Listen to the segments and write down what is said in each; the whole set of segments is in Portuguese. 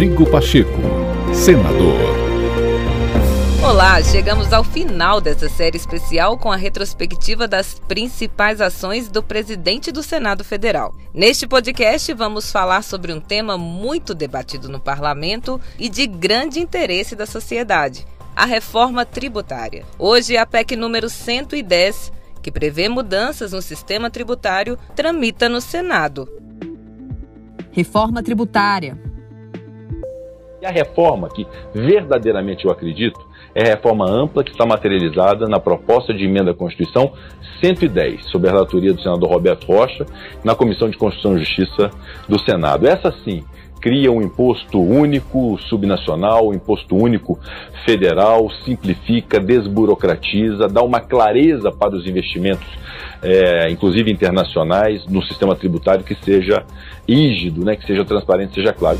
Rodrigo Pacheco, senador. Olá, chegamos ao final dessa série especial com a retrospectiva das principais ações do presidente do Senado Federal. Neste podcast, vamos falar sobre um tema muito debatido no parlamento e de grande interesse da sociedade: a reforma tributária. Hoje, a PEC número 110, que prevê mudanças no sistema tributário, tramita no Senado. Reforma tributária. E a reforma que verdadeiramente eu acredito é a reforma ampla que está materializada na proposta de emenda à Constituição 110, sob a relatoria do senador Roberto Rocha, na Comissão de Constituição e Justiça do Senado. Essa sim cria um imposto único subnacional, um imposto único federal, simplifica, desburocratiza, dá uma clareza para os investimentos, é, inclusive internacionais, no sistema tributário que seja rígido, né, que seja transparente, seja claro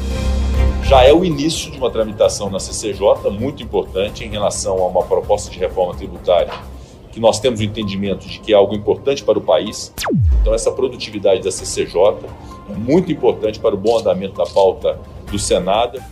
já é o início de uma tramitação na CCJ muito importante em relação a uma proposta de reforma tributária que nós temos o entendimento de que é algo importante para o país. Então, essa produtividade da CCJ é muito importante para o bom andamento da pauta do Senado.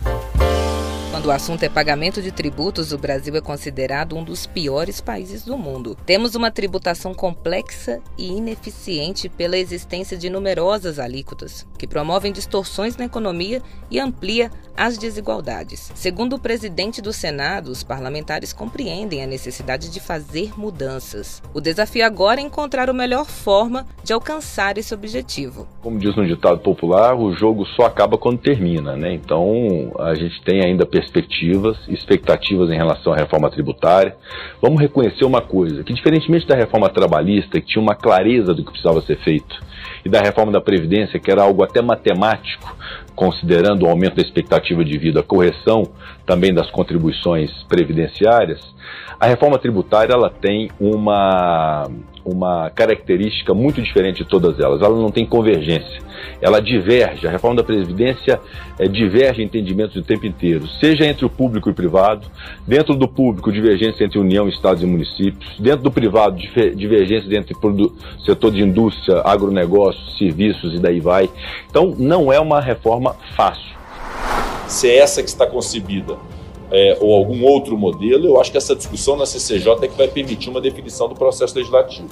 Quando o assunto é pagamento de tributos, o Brasil é considerado um dos piores países do mundo. Temos uma tributação complexa e ineficiente pela existência de numerosas alíquotas, que promovem distorções na economia e amplia as desigualdades. Segundo o presidente do Senado, os parlamentares compreendem a necessidade de fazer mudanças. O desafio agora é encontrar a melhor forma de alcançar esse objetivo. Como diz um ditado popular, o jogo só acaba quando termina, né? Então, a gente tem ainda perspectivas, expectativas em relação à reforma tributária. Vamos reconhecer uma coisa, que diferentemente da reforma trabalhista, que tinha uma clareza do que precisava ser feito, e da reforma da Previdência, que era algo até matemático, considerando o aumento da expectativa de vida, a correção também das contribuições previdenciárias, a reforma tributária ela tem uma, uma característica muito diferente de todas elas. Ela não tem convergência. Ela diverge. A reforma da Previdência é, diverge entendimentos o tempo inteiro, seja entre o público e o privado, dentro do público, divergência entre União, Estados e municípios, dentro do privado, divergência entre setor de indústria, agronegócio, serviços e daí vai. Então, não é uma reforma fácil. Se é essa que está concebida é, ou algum outro modelo, eu acho que essa discussão na CCJ é que vai permitir uma definição do processo legislativo.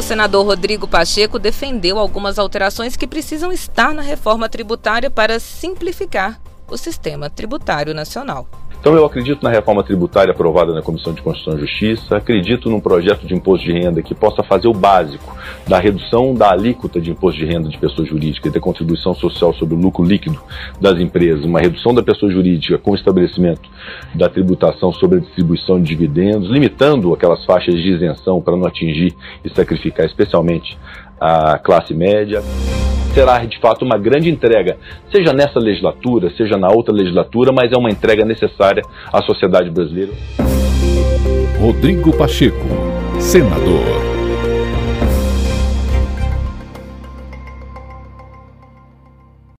O senador Rodrigo Pacheco defendeu algumas alterações que precisam estar na reforma tributária para simplificar o sistema tributário nacional. Então eu acredito na reforma tributária aprovada na Comissão de Constituição e Justiça, acredito num projeto de imposto de renda que possa fazer o básico da redução da alíquota de imposto de renda de pessoa jurídica e da contribuição social sobre o lucro líquido das empresas, uma redução da pessoa jurídica com o estabelecimento da tributação sobre a distribuição de dividendos, limitando aquelas faixas de isenção para não atingir e sacrificar especialmente a classe média será de fato uma grande entrega, seja nessa legislatura, seja na outra legislatura, mas é uma entrega necessária à sociedade brasileira. Rodrigo Pacheco, senador.